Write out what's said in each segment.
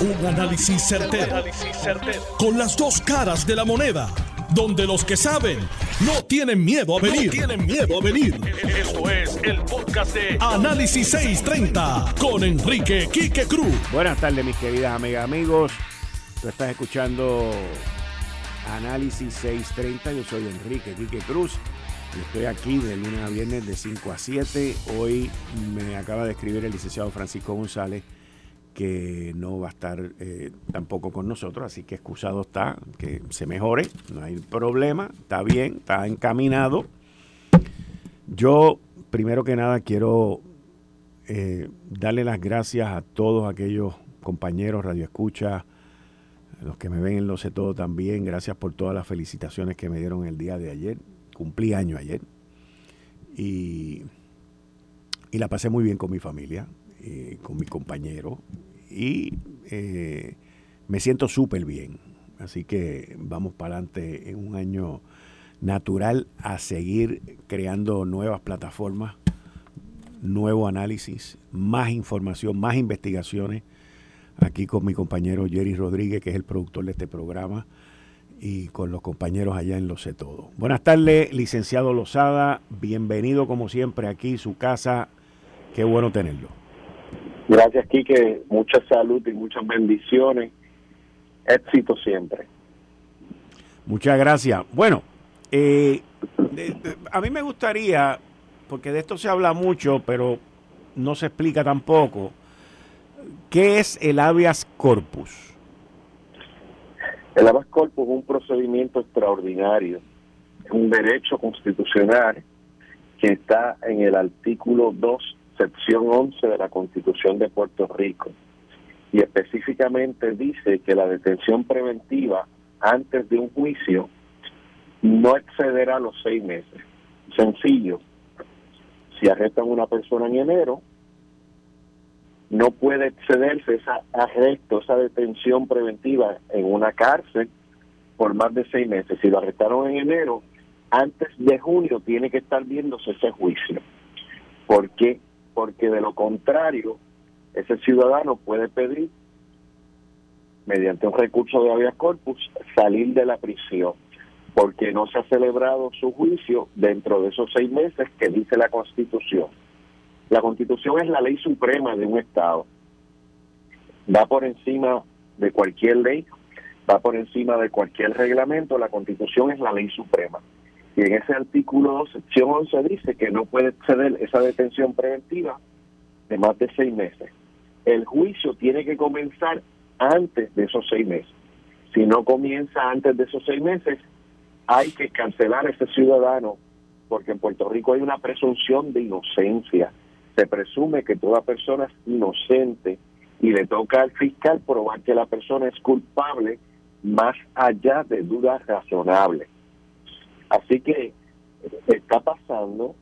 Un análisis certero, Con las dos caras de la moneda. Donde los que saben no tienen miedo a venir. tienen miedo a venir. Esto es el podcast de Análisis 630 con Enrique Quique Cruz. Buenas tardes, mis queridas amigas, amigos. Tú estás escuchando Análisis 630. Yo soy Enrique Quique Cruz. Y estoy aquí de lunes a viernes de 5 a 7. Hoy me acaba de escribir el licenciado Francisco González que no va a estar eh, tampoco con nosotros, así que excusado está, que se mejore, no hay problema, está bien, está encaminado. Yo, primero que nada, quiero eh, darle las gracias a todos aquellos compañeros Radio Escucha, los que me ven en Lo Sé Todo también, gracias por todas las felicitaciones que me dieron el día de ayer, cumplí año ayer, y, y la pasé muy bien con mi familia, eh, con mi compañero y eh, me siento súper bien. Así que vamos para adelante en un año natural a seguir creando nuevas plataformas, nuevo análisis, más información, más investigaciones. Aquí con mi compañero Jerry Rodríguez, que es el productor de este programa, y con los compañeros allá en Lo Sé Todo. Buenas tardes, licenciado Lozada. Bienvenido como siempre aquí, su casa. Qué bueno tenerlo. Gracias, Quique. Mucha salud y muchas bendiciones. Éxito siempre. Muchas gracias. Bueno, eh, a mí me gustaría, porque de esto se habla mucho, pero no se explica tampoco, ¿qué es el habeas corpus? El habeas corpus es un procedimiento extraordinario, es un derecho constitucional que está en el artículo 2 sección 11 de la Constitución de Puerto Rico. Y específicamente dice que la detención preventiva antes de un juicio no excederá los seis meses. Sencillo. Si arrestan a una persona en enero, no puede excederse ese arresto, esa detención preventiva en una cárcel por más de seis meses. Si lo arrestaron en enero, antes de junio tiene que estar viéndose ese juicio. ¿Por qué? Porque de lo contrario, ese ciudadano puede pedir, mediante un recurso de habeas corpus, salir de la prisión, porque no se ha celebrado su juicio dentro de esos seis meses que dice la Constitución. La Constitución es la ley suprema de un Estado. Va por encima de cualquier ley, va por encima de cualquier reglamento, la Constitución es la ley suprema. Y en ese artículo 2, sección 11, dice que no puede exceder esa detención preventiva de más de seis meses. El juicio tiene que comenzar antes de esos seis meses. Si no comienza antes de esos seis meses, hay que cancelar a ese ciudadano, porque en Puerto Rico hay una presunción de inocencia. Se presume que toda persona es inocente y le toca al fiscal probar que la persona es culpable más allá de dudas razonables. Así que está pasando,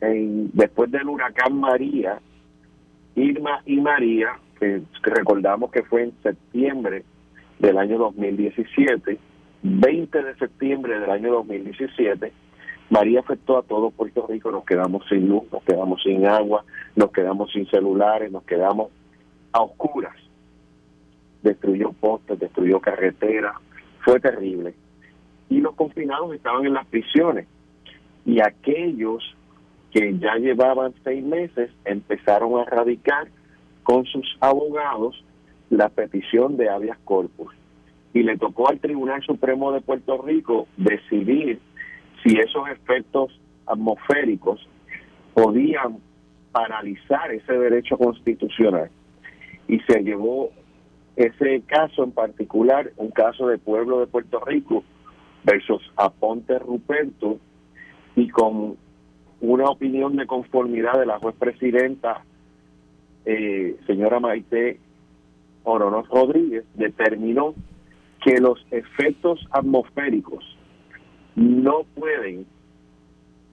en, después del huracán María, Irma y María, que, recordamos que fue en septiembre del año 2017, 20 de septiembre del año 2017, María afectó a todo Puerto Rico, nos quedamos sin luz, nos quedamos sin agua, nos quedamos sin celulares, nos quedamos a oscuras. Destruyó postes, destruyó carreteras, fue terrible y los confinados estaban en las prisiones. Y aquellos que ya llevaban seis meses empezaron a radicar con sus abogados la petición de habeas corpus. Y le tocó al Tribunal Supremo de Puerto Rico decidir si esos efectos atmosféricos podían paralizar ese derecho constitucional. Y se llevó ese caso en particular, un caso de pueblo de Puerto Rico, versus Aponte Ruperto y con una opinión de conformidad de la juez presidenta, eh, señora Maite Oronos Rodríguez, determinó que los efectos atmosféricos no pueden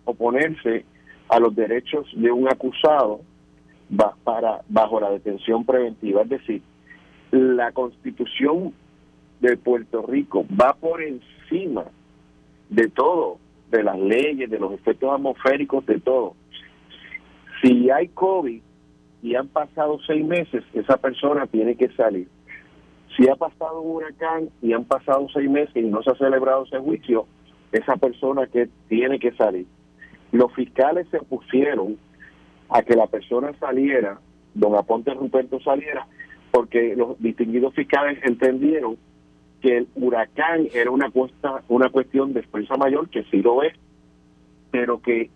oponerse a los derechos de un acusado para bajo la detención preventiva, es decir, la Constitución de Puerto Rico va por encima de todo, de las leyes, de los efectos atmosféricos, de todo. Si hay COVID y han pasado seis meses, esa persona tiene que salir. Si ha pasado un huracán y han pasado seis meses y no se ha celebrado ese juicio, esa persona que tiene que salir. Los fiscales se pusieron a que la persona saliera, don Aponte Ruperto saliera, porque los distinguidos fiscales entendieron que el huracán era una, cuesta, una cuestión de fuerza mayor, que sí lo es, pero que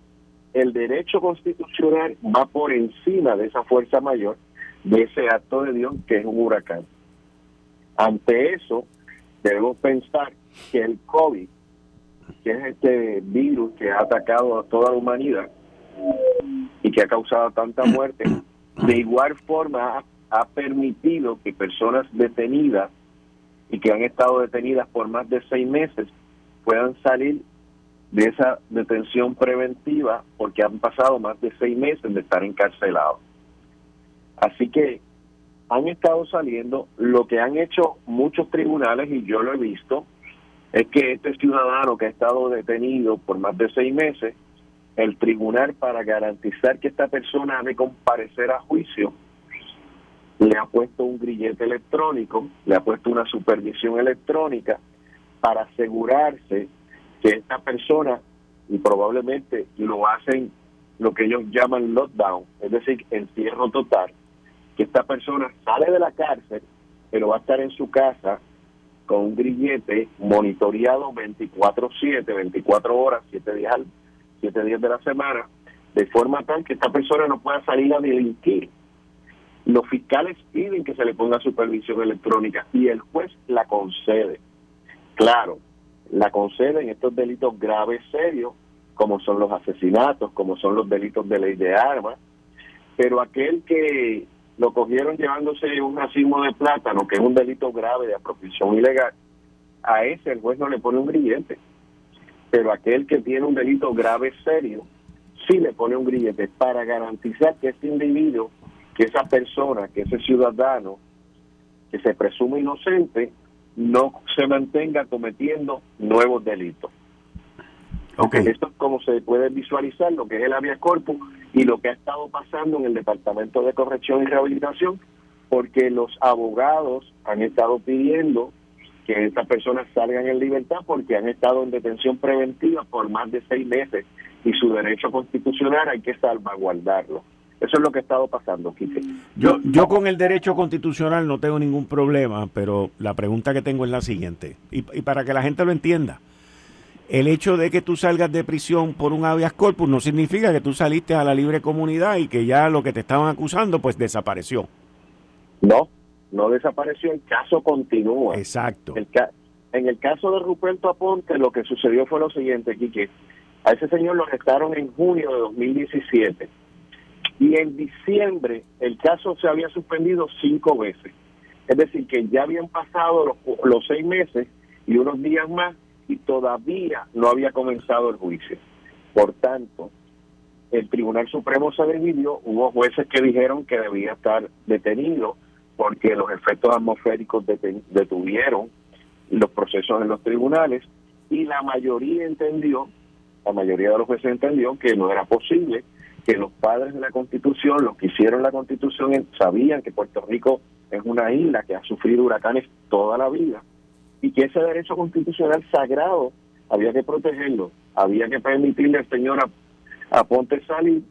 el derecho constitucional va por encima de esa fuerza mayor, de ese acto de Dios que es un huracán. Ante eso, debemos pensar que el COVID, que es este virus que ha atacado a toda la humanidad y que ha causado tanta muerte, de igual forma ha, permitido que personas detenidas y que han estado detenidas por más de seis meses puedan salir de esa detención preventiva porque han pasado más de seis meses de estar encarcelados. Así que han estado saliendo, lo que han hecho muchos tribunales, y yo lo he visto, es que este ciudadano que ha estado detenido por más de seis meses, el tribunal para garantizar que esta persona ha de comparecer a juicio, le ha puesto un grillete electrónico, le ha puesto una supervisión electrónica para asegurarse que esta persona, y probablemente lo hacen lo que ellos llaman lockdown, es decir, encierro total, que esta persona sale de la cárcel, pero va a estar en su casa con un grillete monitoreado 24/7, 24 horas, 7 días, 7 días de la semana, de forma tal que esta persona no pueda salir a delinquir. Los fiscales piden que se le ponga supervisión electrónica y el juez la concede. Claro, la conceden estos delitos graves, serios, como son los asesinatos, como son los delitos de ley de armas, pero aquel que lo cogieron llevándose un racimo de plátano, que es un delito grave de apropiación ilegal, a ese el juez no le pone un grillete. Pero aquel que tiene un delito grave, serio, sí le pone un grillete para garantizar que este individuo, que esa persona, que ese ciudadano, que se presume inocente, no se mantenga cometiendo nuevos delitos. Okay. Esto es como se puede visualizar lo que es el habeas corpus y lo que ha estado pasando en el Departamento de Corrección y Rehabilitación, porque los abogados han estado pidiendo que estas personas salgan en libertad porque han estado en detención preventiva por más de seis meses y su derecho constitucional hay que salvaguardarlo. Eso es lo que ha estado pasando, Quique. Yo, yo con el derecho constitucional no tengo ningún problema, pero la pregunta que tengo es la siguiente, y, para que la gente lo entienda. El hecho de que tú salgas de prisión por un habeas corpus no significa que tú saliste a la libre comunidad y que ya lo que te estaban acusando pues desapareció. No, no desapareció, el caso continúa. Exacto. en el caso de Ruperto Aponte lo que sucedió fue lo siguiente, Quique. A ese señor lo arrestaron en junio de 2017 y en diciembre el caso se había suspendido cinco veces. Es decir, que ya habían pasado los, seis meses y unos días más y todavía no había comenzado el juicio. Por tanto, el Tribunal Supremo se dividió, hubo jueces que dijeron que debía estar detenido porque los efectos atmosféricos detuvieron los procesos en los tribunales y la mayoría entendió, la mayoría de los jueces entendió que no era posible que los padres de la Constitución, los que hicieron la Constitución, sabían que Puerto Rico es una isla que ha sufrido huracanes toda la vida y que ese derecho constitucional sagrado había que protegerlo, había que permitirle al señor a, Ponte salir,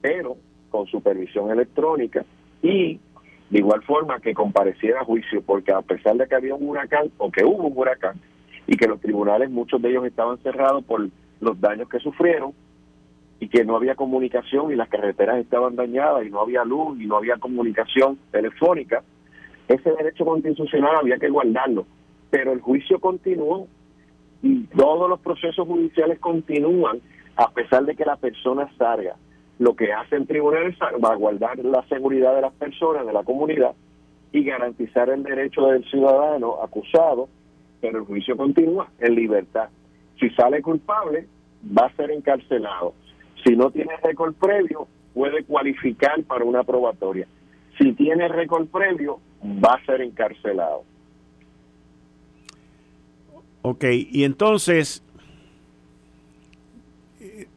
pero con supervisión electrónica y de igual forma que compareciera a juicio, porque a pesar de que había un huracán o que hubo un huracán y que los tribunales, muchos de ellos estaban cerrados por los daños que sufrieron, y que no había comunicación y las carreteras estaban dañadas y no había luz y no había comunicación telefónica, ese derecho constitucional había que guardarlo. Pero el juicio continuó y todos los procesos judiciales continúan a pesar de que la persona salga. Lo que hace el tribunal es guardar la seguridad de las personas, de la comunidad y garantizar el derecho del ciudadano acusado, pero el juicio continúa en libertad. Si sale culpable, va a ser encarcelado. Si no tiene récord previo, puede cualificar para una probatoria. Si tiene récord previo, va a ser encarcelado. Ok, y entonces,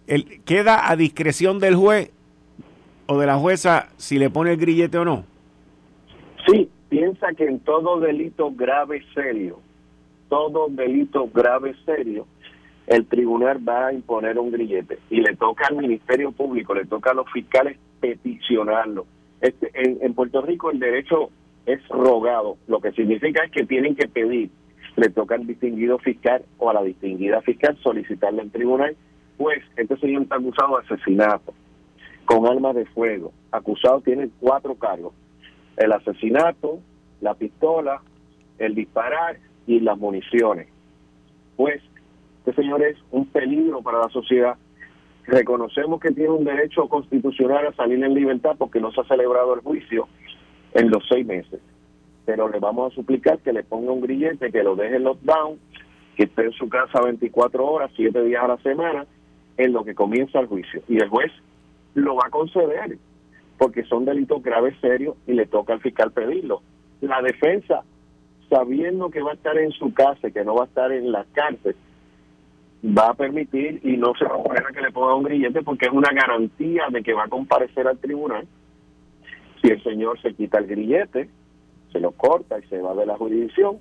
el, ¿queda a discreción del juez o de la jueza si le pone el grillete o no? Sí, piensa que en todo delito grave serio, todo delito grave serio, el tribunal va a imponer un grillete y le toca al Ministerio Público, le toca a los fiscales peticionarlo. Este, en, en Puerto Rico el derecho es rogado, lo que significa es que tienen que pedir, le toca al distinguido fiscal o a la distinguida fiscal solicitarle al tribunal, pues este señor está acusado de asesinato con armas de fuego. Acusado tiene cuatro cargos, el asesinato, la pistola, el disparar y las municiones. Pues este señor es un peligro para la sociedad. Reconocemos que tiene un derecho constitucional a salir en libertad porque no se ha celebrado el juicio en los seis meses. Pero le vamos a suplicar que le ponga un grillete, que lo deje en lockdown, que esté en su casa 24 horas, 7 días a la semana, en lo que comienza el juicio. Y el juez lo va a conceder, porque son delitos graves, serios, y le toca al fiscal pedirlo. La defensa, sabiendo que va a estar en su casa, que no va a estar en la cárcel, va a permitir y no se va a poner a que le ponga un grillete porque es una garantía de que va a comparecer al tribunal. Si el señor se quita el grillete, se lo corta y se va de la jurisdicción,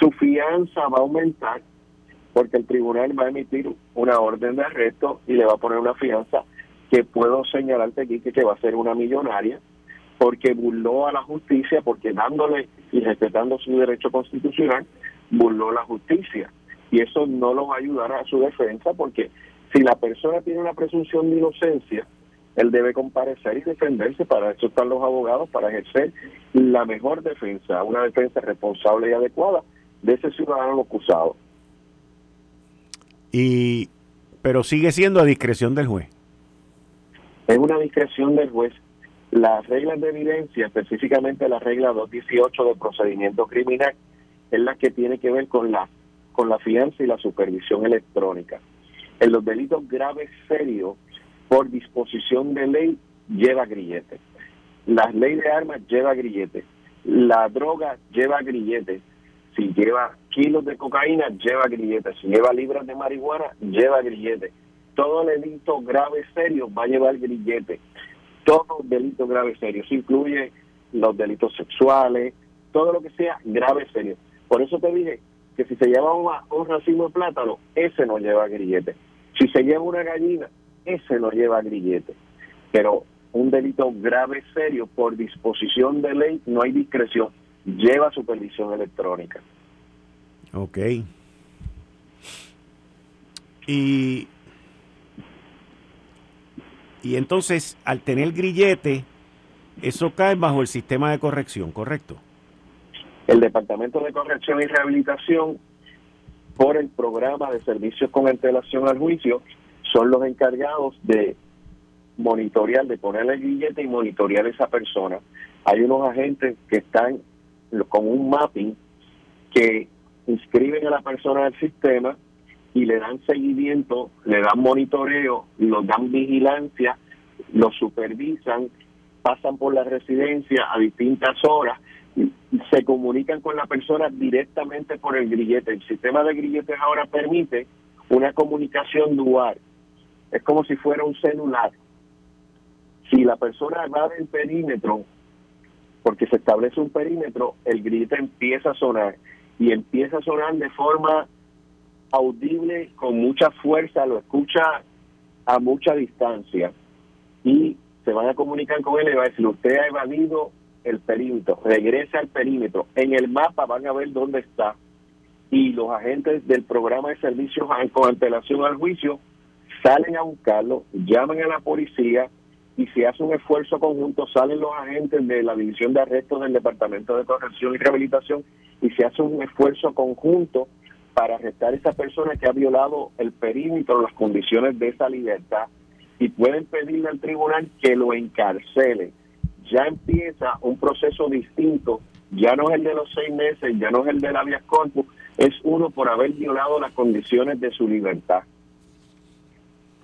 su fianza va a aumentar porque el tribunal va a emitir una orden de arresto y le va a poner una fianza que puedo señalarte aquí que va a ser una millonaria porque burló a la justicia, porque dándole y respetando su derecho constitucional, burló la justicia y eso no lo va a ayudar a su defensa porque si la persona tiene una presunción de inocencia, él debe comparecer y defenderse, para eso están los abogados, para ejercer la mejor defensa, una defensa responsable y adecuada de ese ciudadano acusado. Y pero sigue siendo a discreción del juez. Es una discreción del juez. Las reglas de evidencia, específicamente la regla 218 de procedimiento criminal, es la que tiene que ver con la con la fianza y la supervisión electrónica. En los delitos graves serios, por disposición de ley, lleva grillete. La ley de armas lleva grillete. La droga lleva grillete. Si lleva kilos de cocaína, lleva grillete. Si lleva libras de marihuana, lleva grillete. Todo delito grave serio va a llevar grillete. Todo delito grave serio. Incluye los delitos sexuales, todo lo que sea grave serio. Por eso te dije, que si se lleva un, racimo de plátano, ese no lleva grillete. Si se lleva una gallina, ese no lleva grillete. Pero un delito grave, serio, por disposición de ley, no hay discreción, lleva supervisión electrónica. Ok. Y, y entonces, al tener grillete, eso cae bajo el sistema de corrección, ¿correcto? El Departamento de Corrección y Rehabilitación, por el programa de servicios con antelación al juicio, son los encargados de monitorear, de ponerle el billete y monitorear a esa persona. Hay unos agentes que están con un mapping que inscriben a la persona al sistema y le dan seguimiento, le dan monitoreo, lo dan vigilancia, lo supervisan, pasan por la residencia a distintas horas se comunican con la persona directamente por el grillete. El sistema de grilletes ahora permite una comunicación dual. Es como si fuera un celular. Si la persona va del perímetro, porque se establece un perímetro, el grillete empieza a sonar y empieza a sonar de forma audible, con mucha fuerza, lo escucha a mucha distancia y se van a comunicar con él y va a decir, usted ha evadido el perímetro, regrese al perímetro. En el mapa van a ver dónde está. Y los agentes del programa de servicios con antelación al juicio salen a buscarlo, llaman a la policía y si hace un esfuerzo conjunto, salen los agentes de la División de Arrestos del Departamento de Corrección y Rehabilitación y se hace un esfuerzo conjunto para arrestar a esa persona que ha violado el perímetro, las condiciones de esa libertad y pueden pedirle al tribunal que lo encarcele ya empieza un proceso distinto, ya no es el de los seis meses, ya no es el del habeas corpus, es uno por haber violado las condiciones de su libertad.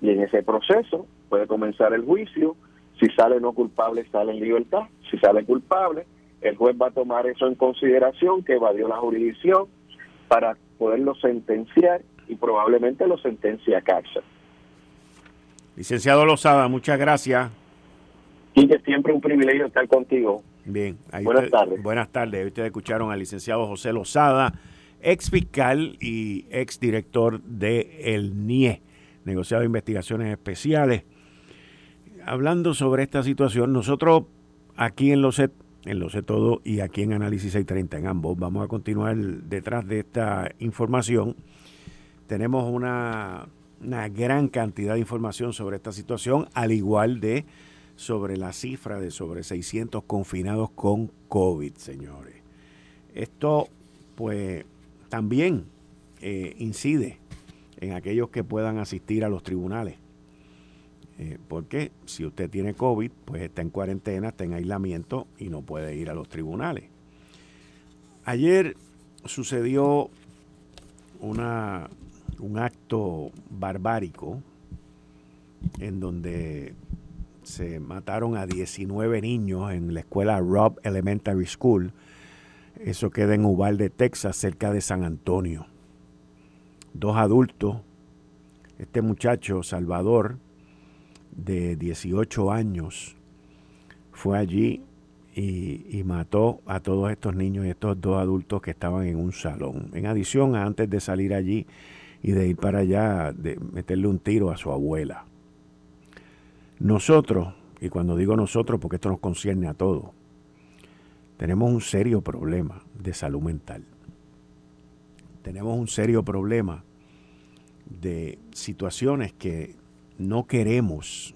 Y en ese proceso puede comenzar el juicio, si sale no culpable, sale en libertad, si sale culpable, el juez va a tomar eso en consideración, que evadió la jurisdicción, para poderlo sentenciar y probablemente lo sentencia a cárcel. Licenciado Lozada, muchas gracias. Y que siempre un privilegio estar contigo. Bien, buenas tardes. Buenas tardes. Ustedes escucharon al licenciado José Lozada, ex fiscal y ex director de el NIE, Negociado de Investigaciones Especiales. Hablando sobre esta situación, nosotros aquí en Los en Lo sé todo y aquí en Análisis 630, en ambos, vamos a continuar detrás de esta información. Tenemos una, una gran cantidad de información sobre esta situación, al igual de sobre la cifra de sobre 600 confinados con COVID, señores. Esto, pues, también eh, incide en aquellos que puedan asistir a los tribunales. Eh, porque si usted tiene COVID, pues está en cuarentena, está en aislamiento y no puede ir a los tribunales. Ayer sucedió una, un acto barbárico en donde se mataron a 19 niños en la escuela Robb Elementary School. Eso queda en Uvalde, Texas, cerca de San Antonio. Dos adultos, este muchacho, Salvador, de 18 años, fue allí y, y, mató a todos estos niños y estos dos adultos que estaban en un salón. En adición, antes de salir allí y de ir para allá, de meterle un tiro a su abuela. Nosotros, y cuando digo nosotros porque esto nos concierne a todos, tenemos un serio problema de salud mental. Tenemos un serio problema de situaciones que no queremos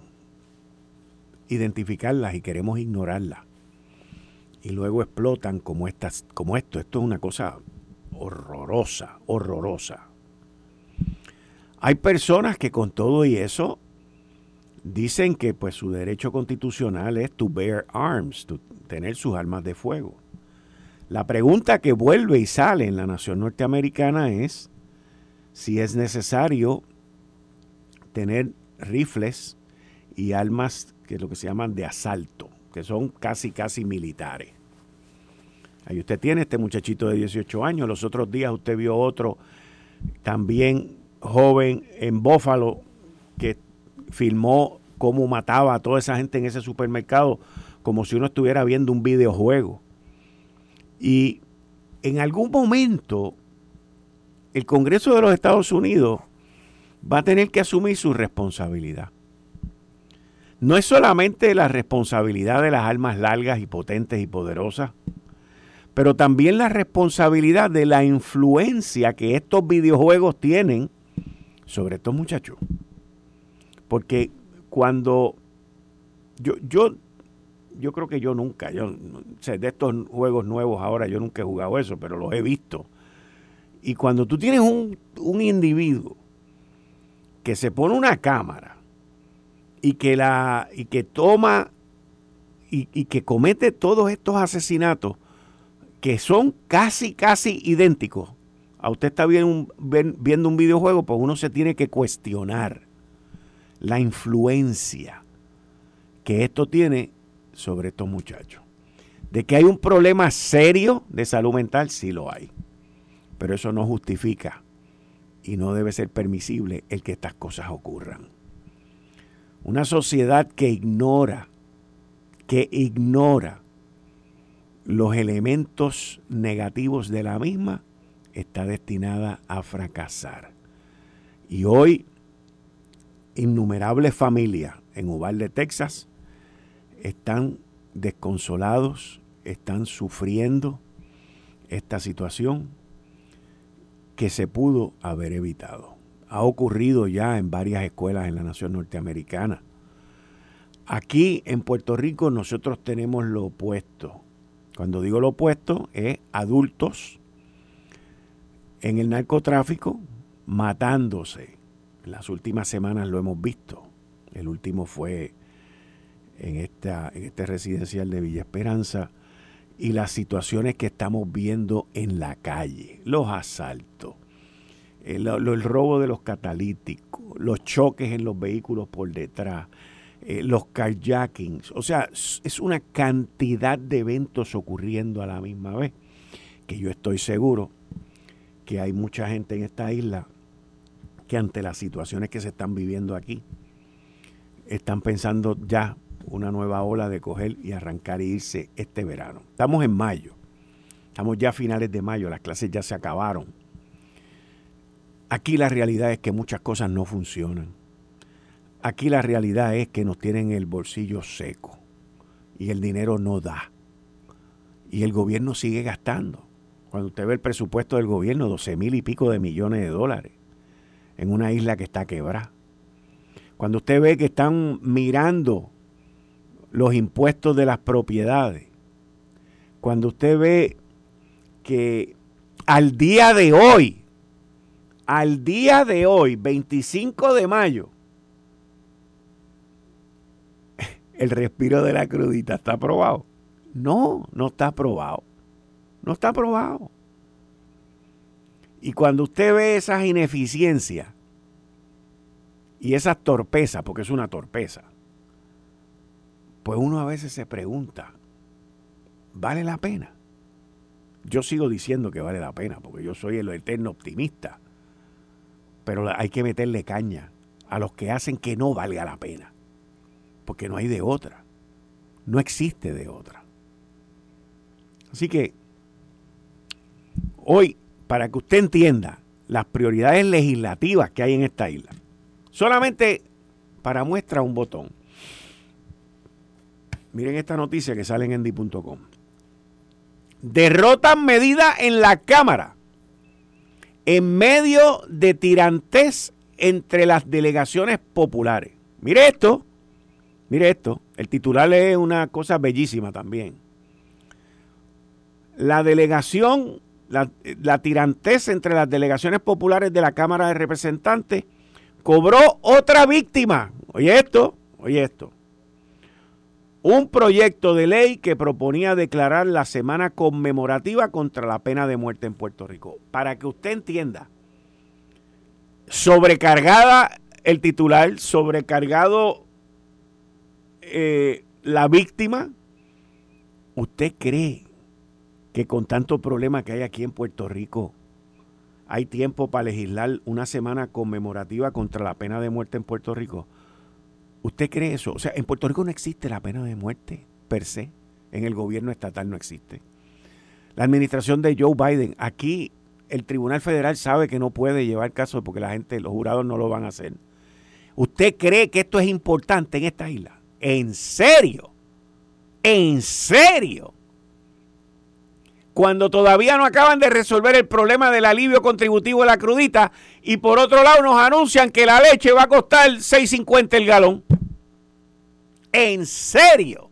identificarlas y queremos ignorarlas. Y luego explotan como, estas, como esto. Esto es una cosa horrorosa, horrorosa. Hay personas que con todo y eso dicen que pues su derecho constitucional es to bear arms, tener sus armas de fuego. La pregunta que vuelve y sale en la nación norteamericana es si es necesario tener rifles y armas que es lo que se llaman de asalto, que son casi casi militares. Ahí usted tiene este muchachito de 18 años, los otros días usted vio otro también joven en Bófalo que filmó cómo mataba a toda esa gente en ese supermercado como si uno estuviera viendo un videojuego. Y en algún momento el Congreso de los Estados Unidos va a tener que asumir su responsabilidad. No es solamente la responsabilidad de las armas largas y potentes y poderosas, pero también la responsabilidad de la influencia que estos videojuegos tienen sobre estos muchachos. Porque cuando yo, yo, yo creo que yo nunca, yo, de estos juegos nuevos ahora yo nunca he jugado eso, pero los he visto. Y cuando tú tienes un, un individuo que se pone una cámara y que la y que toma y, y, que comete todos estos asesinatos que son casi casi idénticos a usted está viendo un, viendo un videojuego pues uno se tiene que cuestionar la influencia que esto tiene sobre estos muchachos. De que hay un problema serio de salud mental, sí lo hay. Pero eso no justifica y no debe ser permisible el que estas cosas ocurran. Una sociedad que ignora, que ignora los elementos negativos de la misma, está destinada a fracasar. Y hoy innumerables familias en Uvalde, Texas, están desconsolados, están sufriendo esta situación que se pudo haber evitado. Ha ocurrido ya en varias escuelas en la nación norteamericana. Aquí en Puerto Rico nosotros tenemos lo opuesto. Cuando digo lo opuesto es adultos en el narcotráfico matándose, las últimas semanas lo hemos visto. El último fue en, esta, en este residencial de Villa Esperanza y las situaciones que estamos viendo en la calle, los asaltos, el, robo de los catalíticos, los choques en los vehículos por detrás, eh, los carjackings, o sea, es una cantidad de eventos ocurriendo a la misma vez que yo estoy seguro que hay mucha gente en esta isla que ante las situaciones que se están viviendo aquí, están pensando ya una nueva ola de coger y arrancar e irse este verano. Estamos en mayo. Estamos ya a finales de mayo, las clases ya se acabaron. Aquí la realidad es que muchas cosas no funcionan. Aquí la realidad es que nos tienen el bolsillo seco y el dinero no da. Y el gobierno sigue gastando. Cuando usted ve el presupuesto del gobierno, 12 mil y pico de millones de dólares en una isla que está quebrada. Cuando usted ve que están mirando los impuestos de las propiedades, cuando usted ve que al día de hoy, al día de hoy, 25 de mayo, el respiro de la crudita está aprobado. No, no está aprobado. No está aprobado. Y cuando usted ve esas ineficiencias y esas torpezas, porque es una torpeza, pues uno a veces se pregunta, ¿vale la pena? Yo sigo diciendo que vale la pena, porque yo soy el eterno optimista. Pero hay que meterle caña a los que hacen que no valga la pena, porque no hay de otra. No existe de otra. Así que hoy, para que usted entienda las prioridades legislativas que hay en esta isla, solamente para muestra un botón. Miren esta noticia que sale en endy.com. Derrotan medida en la Cámara en medio de tirantes entre las delegaciones populares. Mire esto, mire esto, el titular es una cosa bellísima también. La delegación, la, la tirantez entre las delegaciones populares de la Cámara de Representantes cobró otra víctima. Oye esto, oye esto un proyecto de ley que proponía declarar la semana conmemorativa contra la pena de muerte en Puerto Rico. Para que usted entienda, sobrecargada el titular, sobrecargado eh, la víctima, ¿usted cree que con tanto problema que hay aquí en Puerto Rico hay tiempo para legislar una semana conmemorativa contra la pena de muerte en Puerto Rico? ¿Usted cree eso? O sea, en Puerto Rico no existe la pena de muerte per se. En el gobierno estatal no existe. La administración de Joe Biden, aquí el Tribunal Federal sabe que no puede llevar caso porque la gente, los jurados no lo van a hacer. ¿Usted cree que esto es importante en esta isla? ¿En serio? ¿En serio? Cuando todavía no acaban de resolver el problema del alivio contributivo de la crudita y por otro lado nos anuncian que la leche va a costar 6.50 el galón. ¿En serio?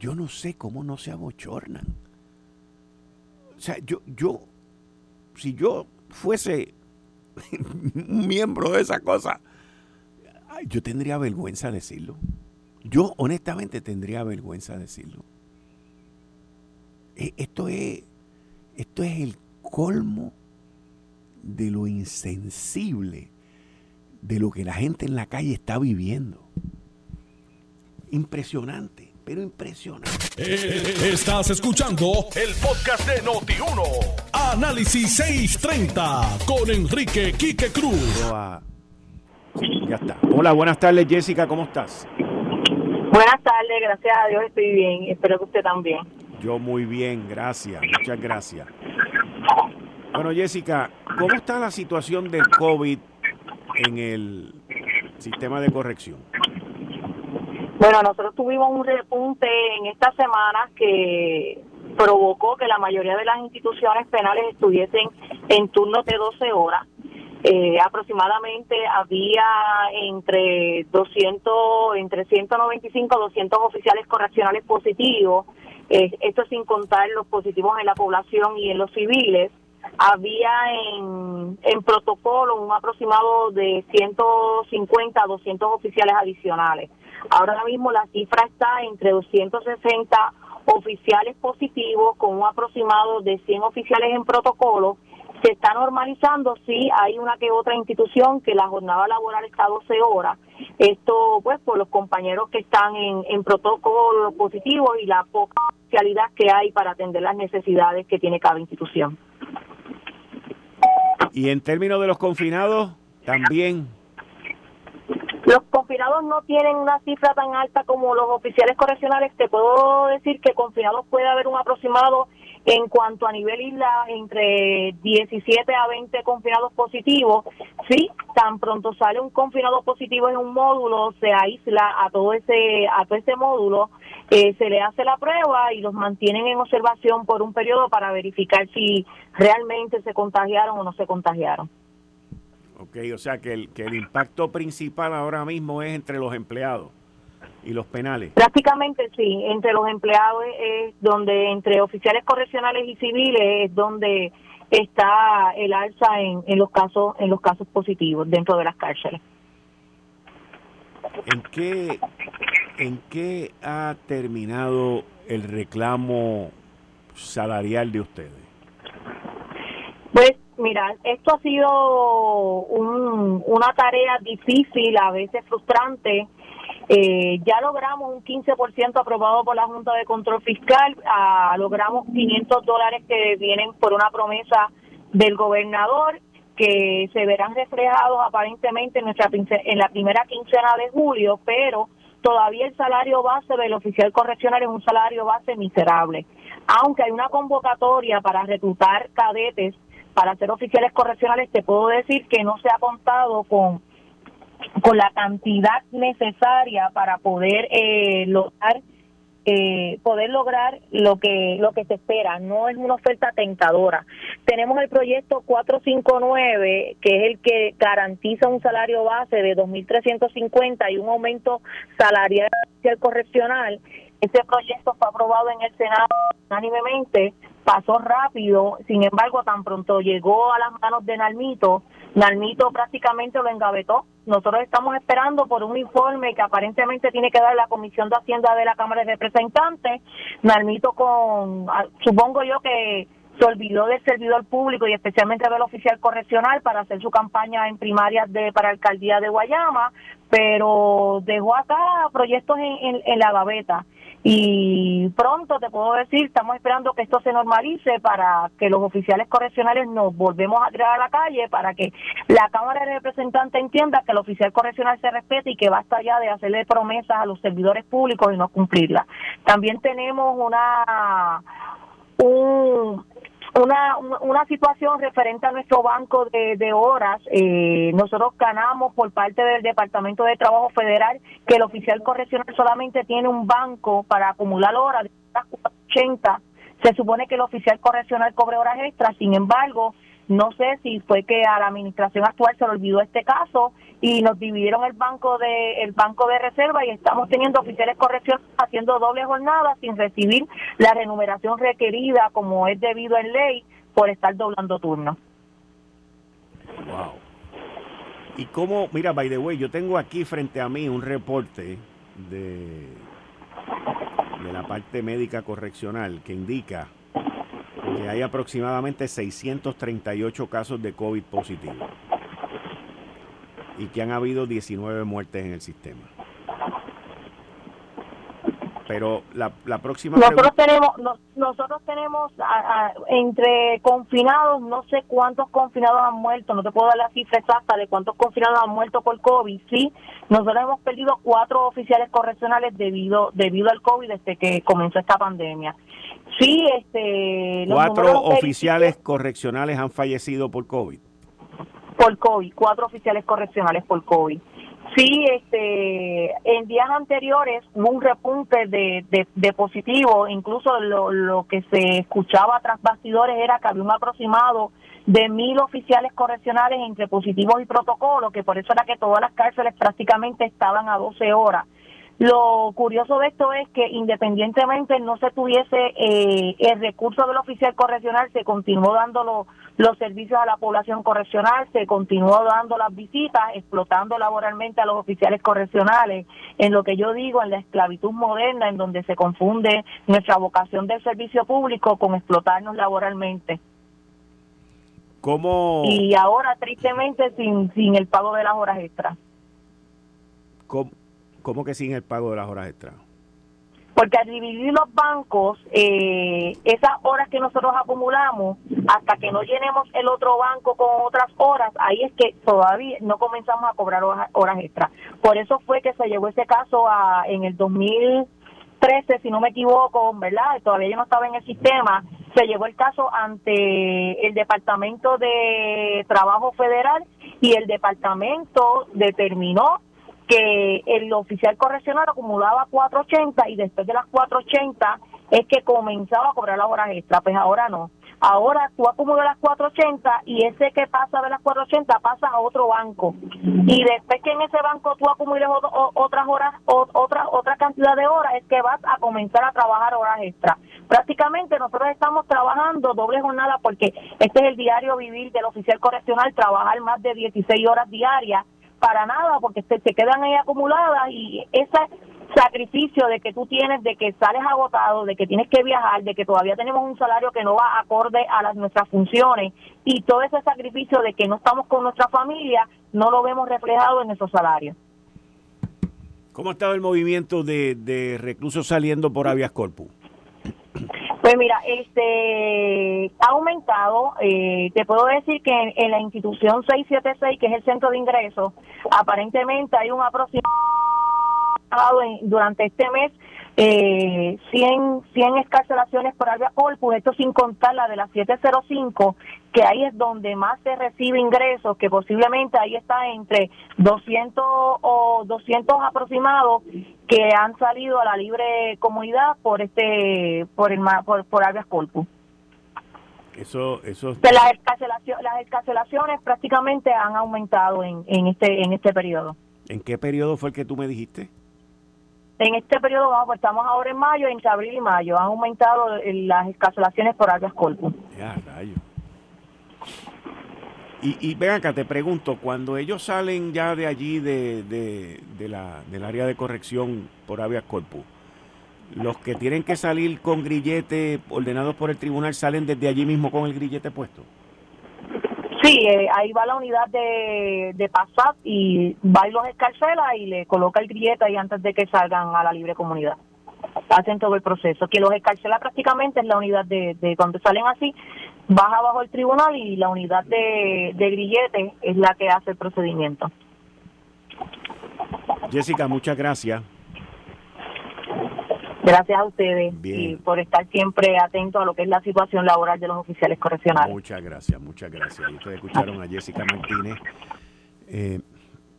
Yo no sé cómo no se abochornan. O sea, yo, yo, si yo fuese un miembro de esa cosa, yo tendría vergüenza decirlo. Yo honestamente tendría vergüenza decirlo. E, esto es, esto es el colmo de lo insensible de lo que la gente en la calle está viviendo. Impresionante, pero impresionante. Eh, estás escuchando el podcast de Noti1. Análisis 630 con Enrique Quique Cruz. ya está. Hola, buenas tardes Jessica, ¿cómo estás? Buenas tardes, gracias a Dios estoy bien. Espero que usted también. Yo muy bien, gracias, muchas gracias. Bueno, Jessica, ¿cómo está la situación del COVID en el sistema de corrección? Bueno, nosotros tuvimos un repunte en estas semanas que provocó que la mayoría de las instituciones penales estuviesen en turnos de 12 horas. Eh, aproximadamente había entre 200, entre 195 200 oficiales correccionales positivos, eh, esto sin contar los positivos en la población y en los civiles había en, en protocolo un aproximado de 150 a 200 oficiales adicionales. Ahora mismo la cifra está entre 260 oficiales positivos con un aproximado de 100 oficiales en protocolo. Se está normalizando, sí, hay una que otra institución que la jornada laboral está 12 horas. Esto, pues, por los compañeros que están en, en protocolo positivo y la poca oficialidad que hay para atender las necesidades que tiene cada institución. Y en términos de los confinados, también. Los confinados confinados no tienen una cifra tan alta como los oficiales correccionales, te puedo decir que confinados puede haber un aproximado en cuanto a nivel isla, entre 17 a 20 confinados positivos, sí, tan pronto sale un confinado positivo en un módulo, se aísla a todo ese a todo ese módulo, eh, se le hace la prueba y los mantienen en observación por un periodo para verificar si realmente se contagiaron o no se contagiaron. Ok, o sea que el, que el impacto principal ahora mismo es entre los empleados y los penales. Prácticamente sí, entre los empleados es donde, entre oficiales correccionales y civiles es donde está el alza en, en los casos en los casos positivos dentro de las cárceles. ¿En qué, ¿En qué ha terminado el reclamo salarial de ustedes? Pues mira, esto ha sido un, una tarea difícil, a veces frustrante, eh, ya logramos un 15% aprobado por la Junta de Control Fiscal, ah, logramos 500 dólares que vienen por una promesa del gobernador que se verán reflejados aparentemente en, nuestra, en la primera quincena de julio, pero todavía el salario base del oficial correccional es un salario base miserable. Aunque hay una convocatoria para reclutar cadetes para ser oficiales correccionales, te puedo decir que no se ha contado con con la cantidad necesaria para poder eh, lograr eh, poder lograr lo que lo que se espera. No es una oferta tentadora. Tenemos el proyecto 459 que es el que garantiza un salario base de 2.350 y un aumento salarial correccional. Este proyecto fue aprobado en el Senado unánimemente pasó rápido sin embargo tan pronto llegó a las manos de Nalmito Nalmito prácticamente lo engavetó. Nosotros estamos esperando por un informe que aparentemente tiene que dar la Comisión de Hacienda de la Cámara de Representantes. Nalmito con, ah, supongo yo que se olvidó del servidor público y especialmente del oficial correccional para hacer su campaña en primarias de para alcaldía de Guayama, pero dejó acá proyectos en, en la gaveta y pronto te puedo decir, estamos esperando que esto se normalice para que los oficiales correccionales nos volvemos a tirar a la calle, para que la Cámara de Representantes entienda que el oficial correccional se respete y que basta ya de hacerle promesas a los servidores públicos y no cumplirlas. También tenemos una un, una, una situación referente a nuestro banco de, de horas. Eh, nosotros ganamos por parte del Departamento de Trabajo Federal que el oficial correccional solamente tiene un banco para acumular horas de 80. Se supone que el oficial correccional cobre horas extras, sin embargo, no sé si fue que a la administración actual se le olvidó este caso y nos dividieron el banco de el banco de reserva y estamos teniendo oficiales corrección haciendo doble jornada sin recibir la remuneración requerida como es debido en ley por estar doblando turnos. Wow. Y cómo, mira, by the way, yo tengo aquí frente a mí un reporte de, de la parte médica correccional que indica que hay aproximadamente 638 casos de COVID positivo y que han habido 19 muertes en el sistema. Pero la, la próxima nosotros tenemos nosotros tenemos entre confinados no sé cuántos confinados han muerto no te puedo dar la cifra exacta de cuántos confinados han muerto por covid sí nosotros hemos perdido cuatro oficiales correccionales debido debido al covid desde que comenzó esta pandemia. Sí este cuatro oficiales correccionales han fallecido por covid por COVID, cuatro oficiales correccionales por COVID. Sí, este, en días anteriores hubo un repunte de, de, positivo, incluso lo, lo que se escuchaba tras bastidores era que había un aproximado de mil oficiales correccionales entre positivos y protocolos, que por eso era que todas las cárceles prácticamente estaban a 12 horas. Lo curioso de esto es que independientemente no se tuviese eh, el recurso del oficial correccional, se continuó dando los servicios a la población correccional, se continuó dando las visitas, explotando laboralmente a los oficiales correccionales, en lo que yo digo, en la esclavitud moderna, en donde se confunde nuestra vocación del servicio público con explotarnos laboralmente. ¿Cómo? Y ahora, tristemente, sin, sin el pago de las horas extras. ¿Cómo? ¿Cómo que sin el pago de las horas extras? Porque al dividir los bancos, eh, esas horas que nosotros acumulamos hasta que no llenemos el otro banco con otras horas, ahí es que todavía no comenzamos a cobrar horas, horas extras. Por eso fue que se llevó ese caso a, en el 2013, si no me equivoco, ¿verdad? Todavía yo no estaba en el sistema. Se llevó el caso ante el Departamento de Trabajo Federal y el departamento determinó que el oficial correccional acumulaba 480 y después de las 480 es que comenzaba a cobrar las horas extra, pues ahora no. Ahora tú acumulas las 480 y ese que pasa de las 480 pasa a otro banco. Y después que en ese banco tú acumules otras horas, otra, otra cantidad de horas, es que vas a comenzar a trabajar horas extra. Prácticamente nosotros estamos trabajando doble jornada porque este es el diario vivir del oficial correccional, trabajar más de 16 horas diarias para nada porque se, se quedan ahí acumuladas y ese sacrificio de que tú tienes, de que sales agotado, de que tienes que viajar, de que todavía tenemos un salario que no va acorde a las nuestras funciones y todo ese sacrificio de que no estamos con nuestra familia, no lo vemos reflejado en esos salarios. ¿Cómo ha estado el movimiento de, de reclusos saliendo por Avias corpus? Pues mira, este ha aumentado. Eh, te puedo decir que en, la institución 676, que es el centro de ingresos, aparentemente hay un aproximado durante este mes eh, 100, 100 escarcelaciones por alvia corpus, esto sin contar la de las 705, que ahí es donde más se recibe ingresos, que posiblemente ahí está entre 200 o 200 aproximados que han salido a la libre comunidad por este por el por, por corpus. Eso, eso. las, escarcelaciones, las escarcelaciones prácticamente han aumentado en, en este en este periodo. ¿En qué periodo fue el que tú me dijiste? En este periodo, vamos, pues estamos ahora en mayo, entre abril y mayo, han aumentado las escarcelaciones por algas corpus. Ya, rayo. Y, y ven acá, te pregunto, cuando ellos salen ya de allí, de, de, la, del área de corrección por habeas corpus, los que tienen que salir con grillete ordenados por el tribunal salen desde allí mismo con el grillete puesto. Sí, eh, ahí va la unidad de, de PASAT y va y los escarcela y le coloca el grillete ahí antes de que salgan a la libre comunidad. Hacen todo el proceso. Que los escarcela prácticamente es la unidad de, de cuando salen así, baja bajo el tribunal y la unidad de, de grillete es la que hace el procedimiento. Jessica, muchas gracias. Gracias a ustedes y por estar siempre atentos a lo que es la situación laboral de los oficiales correccionales. Muchas gracias, muchas gracias. Y ustedes escucharon a Jessica Martínez. Eh,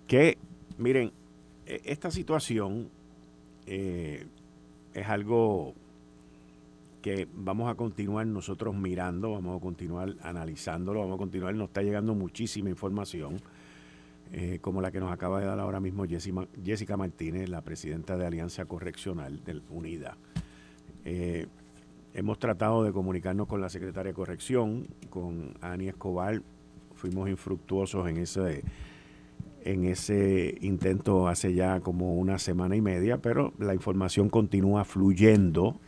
que, miren, e, esta situación eh, es algo que vamos a continuar nosotros mirando, vamos a continuar analizándolo, vamos a continuar, nos está llegando muchísima información eh, como la que nos acaba de dar ahora mismo Jessica, Martínez, la presidenta de Alianza Correccional del UNIDA. Eh, hemos tratado de comunicarnos con la secretaria de Corrección, con Ani Escobar. Fuimos infructuosos en ese, en ese intento hace ya como una semana y media, pero la información continúa fluyendo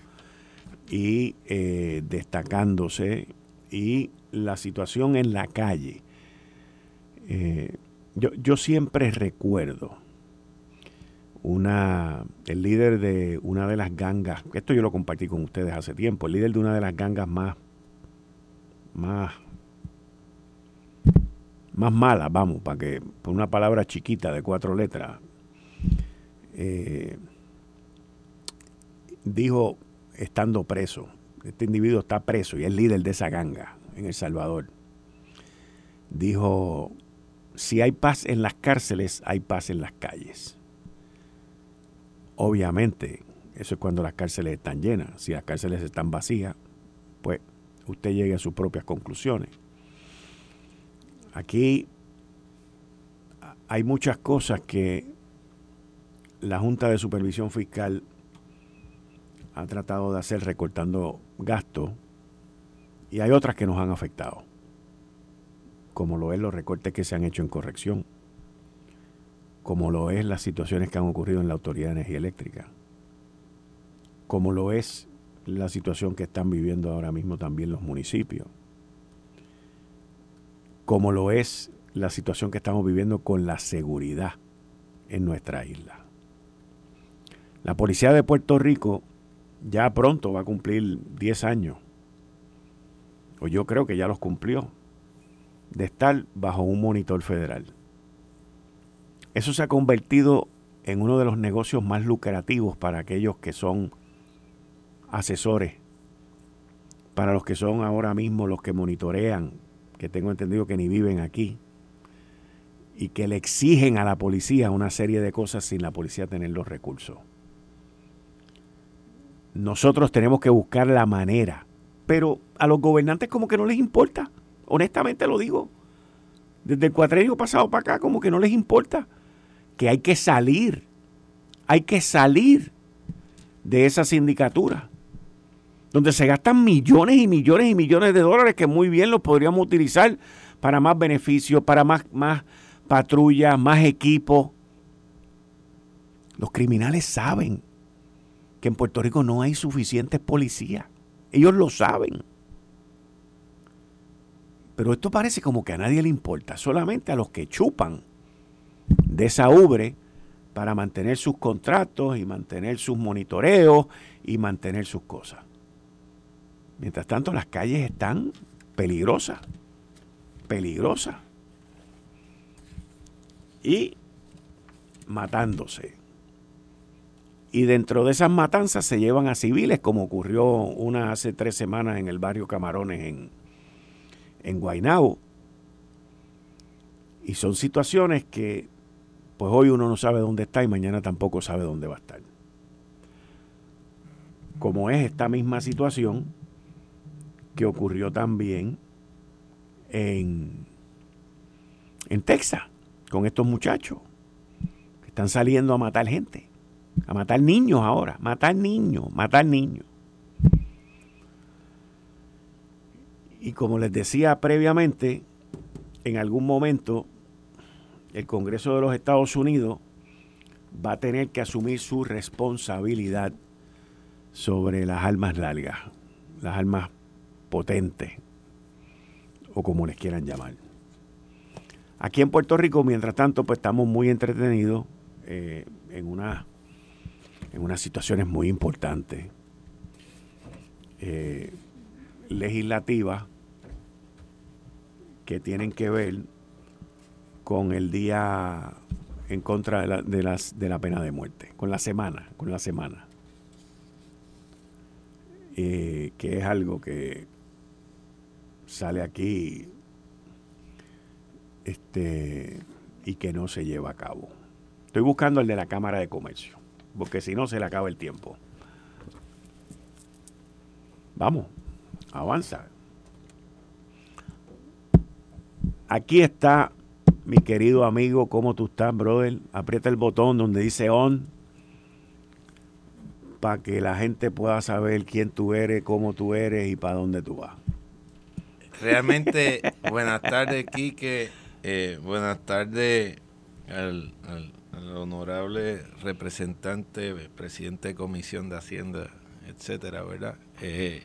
y eh, destacándose y la situación en la calle. Yo, yo siempre recuerdo una, el líder de una de las gangas, esto yo lo compartí con ustedes hace tiempo, el líder de una de las gangas más, más, más malas, vamos, para que, por una palabra chiquita de cuatro letras, eh, dijo, estando preso, este individuo está preso y es líder de esa ganga en El Salvador, dijo, si hay paz en las cárceles, hay paz en las calles. Obviamente, eso es cuando las cárceles están llenas. Si las cárceles están vacías, pues usted llegue a sus propias conclusiones. Aquí hay muchas cosas que la Junta de Supervisión Fiscal ha tratado de hacer recortando gastos y hay otras que nos han afectado como lo es los recortes que se han hecho en corrección, como lo es las situaciones que han ocurrido en la Autoridad de Energía Eléctrica, como lo es la situación que están viviendo ahora mismo también los municipios, como lo es la situación que estamos viviendo con la seguridad en nuestra isla. La Policía de Puerto Rico ya pronto va a cumplir 10 años o yo creo que ya los cumplió, de estar bajo un monitor federal. Eso se ha convertido en uno de los negocios más lucrativos para aquellos que son asesores, para los que son ahora mismo los que monitorean, que tengo entendido que ni viven aquí, y que le exigen a la policía una serie de cosas sin la policía tener los recursos. Nosotros tenemos que buscar la manera, pero a los gobernantes como que no les importa, honestamente lo digo. Desde el cuatrenio pasado para acá como que no les importa que hay que salir, hay que salir de esa sindicatura, donde se gastan millones y millones y millones de dólares que muy bien los podríamos utilizar para más beneficios, para más, más patrullas, más equipo. Los criminales saben que en Puerto Rico no hay suficientes policías. Ellos lo saben. Pero esto parece como que a nadie le importa, solamente a los que chupan de esa ubre para mantener sus contratos y mantener sus monitoreos y mantener sus cosas. Mientras tanto, las calles están peligrosas, peligrosas. Y matándose. Y dentro de esas matanzas se llevan a civiles, como ocurrió una hace tres semanas en el barrio Camarones en, en Guaynabo. Y son situaciones que pues hoy uno no sabe dónde está y mañana tampoco sabe dónde va a estar. Como es esta misma situación que ocurrió también en, en Texas con estos muchachos que están saliendo a matar gente, a matar niños ahora, matar niños, matar niños. Y como les decía previamente, en algún momento el Congreso de los Estados Unidos va a tener que asumir su responsabilidad sobre las armas largas, las armas potentes, o como les quieran llamar. Aquí en Puerto Rico, mientras tanto, pues estamos muy entretenidos eh, en, una, en unas situaciones muy importantes eh, legislativas que tienen que ver con el día en contra de la, las, de la pena de muerte, con la semana, con la semana. Eh, que es algo que sale aquí este, y que no se lleva a cabo. Estoy buscando el de la Cámara de Comercio, porque si no se le acaba el tiempo. Vamos, avanza. Aquí está mi querido amigo, ¿cómo tú estás, brother? Aprieta el botón donde dice on para que la gente pueda saber quién tú eres, cómo tú eres y para dónde tú vas. Realmente, buenas tardes, Quique. Eh, buenas tardes al, honorable representante, presidente de Comisión de Hacienda, etcétera, ¿verdad? Eh,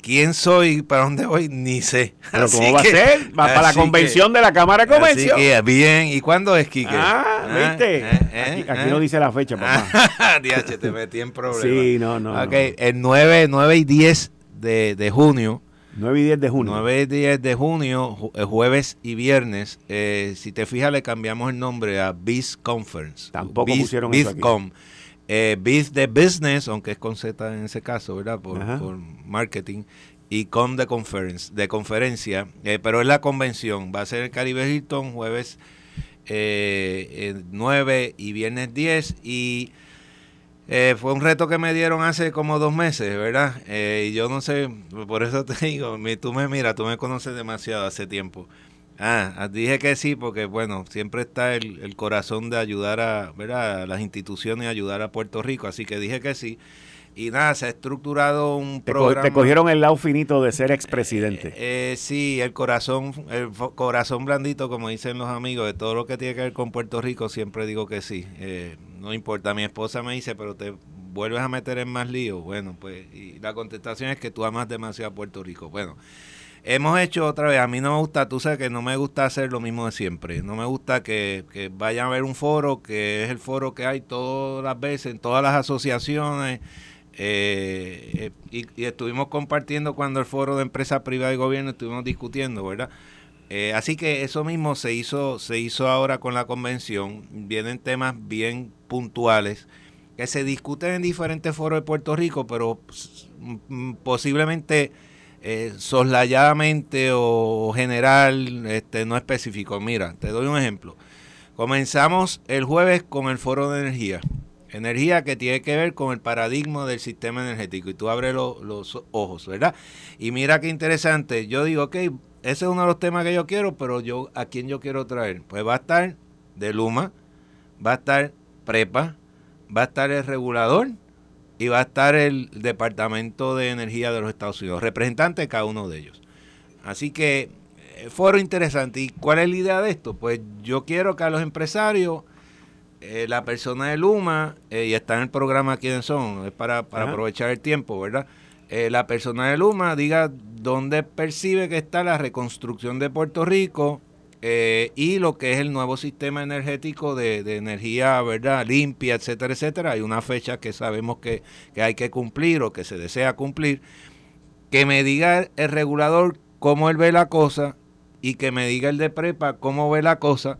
¿Quién soy? ¿Para dónde voy? Ni sé. ¿Pero cómo va a ser? Va para la convención de la Cámara de Comercio. bien. ¿Y cuándo es, Quique? Ah, ah ¿viste? Eh, aquí, eh, no dice la fecha, papá. Diache, te metí en problemas. Sí, no, no. Ok, el 9, 9 y 10 de, de junio 9 y 10 de junio. 9 y 10 de junio, jueves y viernes. Eh, si te fijas, le cambiamos el nombre a Biz Conference. Tampoco pusieron eso aquí. Eh, de Business, aunque es con Z en ese caso, ¿verdad? Por, marketing. Y Com de Conference, de conferencia. Eh, pero es la convención. Va a ser el Caribe Hilton, jueves 9 y viernes 10. Y eh, fue un reto que me dieron hace como dos meses, ¿verdad? Eh, y yo no sé, por eso te digo, tú me miras, tú me conoces demasiado hace tiempo. Ah, ah, dije que sí, porque bueno, siempre está el, corazón de ayudar a, ¿verdad? a las instituciones ayudar a Puerto Rico, así que dije que sí. Y nada, se ha estructurado un programa. te cogieron el lado finito de ser expresidente. Eh, eh, sí, el corazón, el corazón blandito, como dicen los amigos, de todo lo que tiene que ver con Puerto Rico, siempre digo que sí. Eh, no importa, mi esposa me dice, pero te vuelves a meter en más líos. Bueno, pues, y la contestación es que tú amas demasiado a Puerto Rico. Bueno, hemos hecho otra vez, a mí no me gusta, tú sabes que no me gusta hacer lo mismo de siempre, no me gusta que, que vayan a ver un foro, que es el foro que hay todas las veces en todas las asociaciones eh, y, estuvimos compartiendo cuando el foro de empresa privada y gobierno estuvimos discutiendo, ¿verdad? así que eso mismo se hizo, se hizo ahora con la convención. Vienen temas bien puntuales que se discuten en diferentes foros de Puerto Rico, pero mm, posiblemente eh, soslayadamente o general, este, no específico. Mira, te doy un ejemplo. Comenzamos el jueves con el foro de energía. Energía que tiene que ver con el paradigma del sistema energético. Y tú abres los ojos, ¿verdad? Y mira qué interesante. Yo digo, ok, ese es uno de los temas que yo quiero, pero yo, ¿a quién yo quiero traer? Pues va a estar de Luma, va a estar Prepa, va a estar el regulador y va a estar el Departamento de Energía de los Estados Unidos, representante de cada uno de ellos. Así que eh, foro interesante. ¿Y cuál es la idea de esto? Pues yo quiero que a los empresarios, eh, la persona de Luma, eh, y está en el programa quiénes son, es para, para aprovechar el tiempo, ¿verdad? la persona de Luma diga dónde percibe que está la reconstrucción de Puerto Rico, eh, y lo que es el nuevo sistema energético de, energía verdad limpia, etcétera, etcétera. Hay una fecha que sabemos que, hay que cumplir o que se desea cumplir. Que me diga el regulador cómo él ve la cosa y que me diga el de prepa cómo ve la cosa.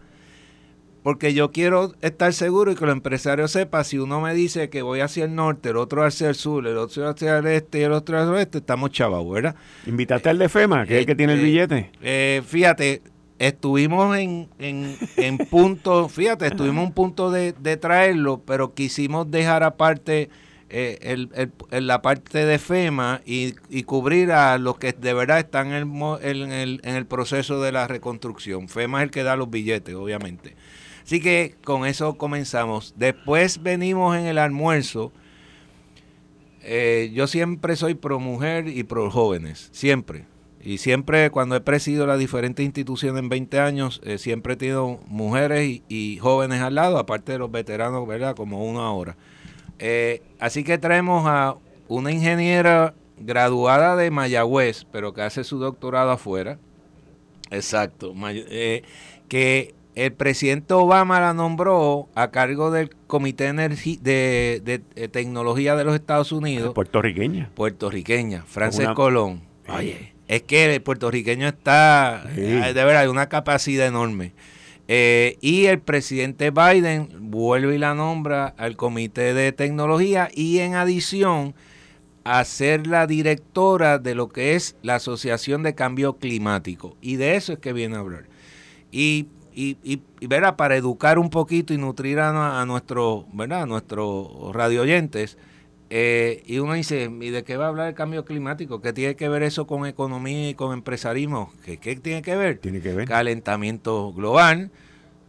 Porque yo quiero estar seguro y que los empresarios sepan, si uno me dice que voy hacia el norte, el otro hacia el sur, el otro hacia el este y el otro hacia el oeste, estamos chavos, ¿verdad? Invítate al de FEMA, que es el que tiene el eh, billete. Eh, fíjate, estuvimos en, en, en punto, fíjate, estuvimos en un punto de, traerlo, pero quisimos dejar aparte eh, el, el, la parte de FEMA y, cubrir a los que de verdad están en el, en, el, proceso de la reconstrucción. FEMA es el que da los billetes, obviamente. Así que con eso comenzamos. Después venimos en el almuerzo. Eh, yo siempre soy pro mujer y pro jóvenes, siempre. Y siempre, cuando he presidido las diferentes instituciones en 20 años, eh, siempre he tenido mujeres y, jóvenes al lado, aparte de los veteranos, ¿verdad? Como uno ahora. Eh, así que traemos a una ingeniera graduada de Mayagüez, pero que hace su doctorado afuera. Exacto. Eh, que el presidente Obama la nombró a cargo del Comité de, de, Tecnología de los Estados Unidos. Puertorriqueña. Puertorriqueña, Frances Colón. Oye es que el puertorriqueño está, de verdad, hay una capacidad enorme. Eh, y el presidente Biden vuelve y la nombra al comité de tecnología y en adición a ser la directora de lo que es la Asociación de Cambio Climático. Y de eso es que viene a hablar. Y, y, y, verá, para educar un poquito y nutrir a, a nuestros radio oyentes, eh, y uno dice, ¿y de qué va a hablar el cambio climático? ¿Qué tiene que ver eso con economía y con empresarismo? ¿Qué, tiene que ver? Tiene que ver. Calentamiento global,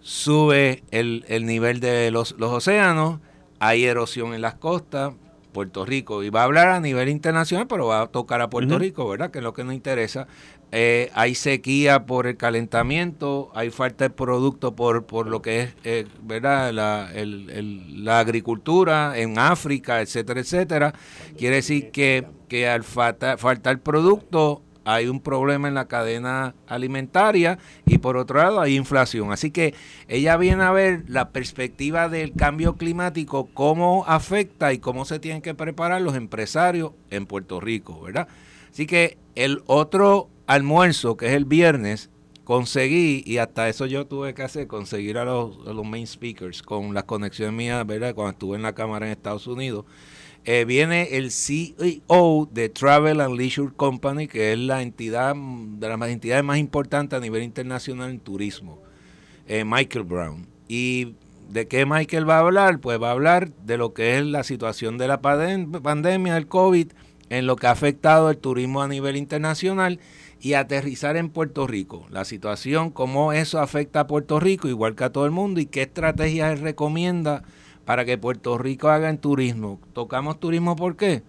sube el, nivel de los, océanos, hay erosión en las costas, Puerto Rico, y va a hablar a nivel internacional, pero va a tocar a Puerto Rico, ¿verdad? Que es lo que nos interesa. Eh, hay sequía por el calentamiento, hay falta de producto por, por lo que es eh, ¿verdad? La, la agricultura en África, etcétera, etcétera. Quiere decir que, que al faltar producto hay un problema en la cadena alimentaria y por otro lado hay inflación. Así que ella viene a ver la perspectiva del cambio climático, cómo afecta y cómo se tienen que preparar los empresarios en Puerto Rico, ¿verdad? Así que el otro almuerzo, que es el viernes, conseguí, y hasta eso yo tuve que hacer, conseguir a los, main speakers con las conexiones mías, ¿verdad? Cuando estuve en la cámara en Estados Unidos. Eh, viene el CEO de Travel and Leisure Company, que es la entidad de las entidades más importantes a nivel internacional en turismo, eh, Michael Brown. ¿Y de qué Michael va a hablar? Pues va a hablar de lo que es la situación de la pandemia, del COVID, en lo que ha afectado el turismo a nivel internacional y aterrizar en Puerto Rico. La situación, cómo eso afecta a Puerto Rico, igual que a todo el mundo, y qué estrategias él recomienda para que Puerto Rico haga en turismo. ¿Tocamos turismo por qué?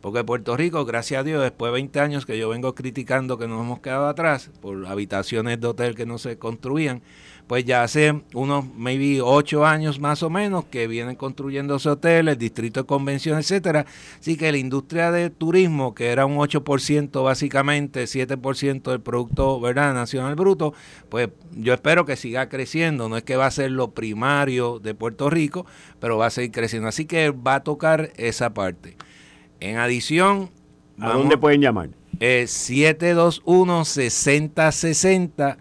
Porque Puerto Rico, gracias a Dios, después de 20 años que yo vengo criticando que nos hemos quedado atrás por habitaciones de hotel que no se construían, pues ya hace unos, maybe, ocho años más o menos que vienen construyéndose hoteles, distrito de convención, etcétera. Así que la industria de turismo, que era un 8% básicamente, 7% del Producto ¿verdad? Nacional Bruto, pues yo espero que siga creciendo. No es que va a ser lo primario de Puerto Rico, pero va a seguir creciendo. Así que va a tocar esa parte. En adición, ¿a dónde pueden llamar? 721-6060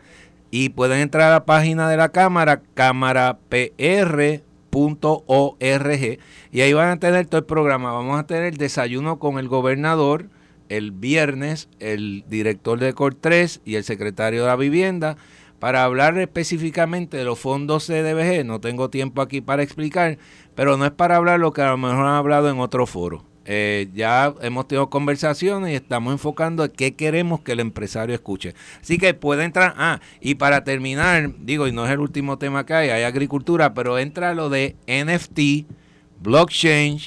y pueden entrar a la página de la Cámara, cámarapr.org, y ahí van a tener todo el programa. Vamos a tener desayuno con el gobernador el viernes, el director de COR3 y el secretario de la Vivienda para hablar específicamente de los fondos CDBG. No tengo tiempo aquí para explicar, pero no es para hablar lo que a lo mejor han hablado en otro foro. Eh, ya hemos tenido conversaciones y estamos enfocando en qué queremos que el empresario escuche. Así que puede entrar. Ah, y para terminar, digo, y no es el último tema que hay, hay agricultura, pero entra lo de NFT, blockchain,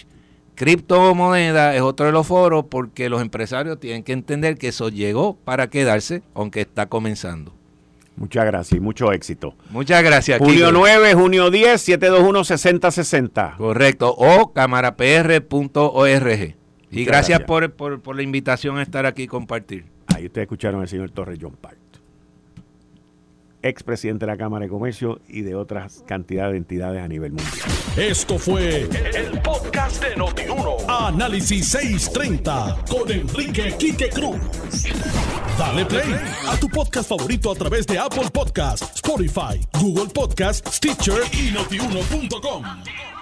criptomoneda, es otro de los foros porque los empresarios tienen que entender que eso llegó para quedarse, aunque está comenzando. Muchas gracias y mucho éxito. Muchas gracias. Junio 9, junio 10, 721-6060. Correcto. O camarapr.org. Y gracias, por, por, la invitación a estar aquí y compartir. Ahí ustedes escucharon al señor Torres John Part, expresidente de la Cámara de Comercio y de otras cantidades de entidades a nivel mundial. Esto fue el, podcast de Notiuno. Análisis 630 con Enrique Quique Cruz. Dale play a tu podcast favorito a través de Apple Podcasts, Spotify, Google Podcasts, Stitcher y notiuno.com.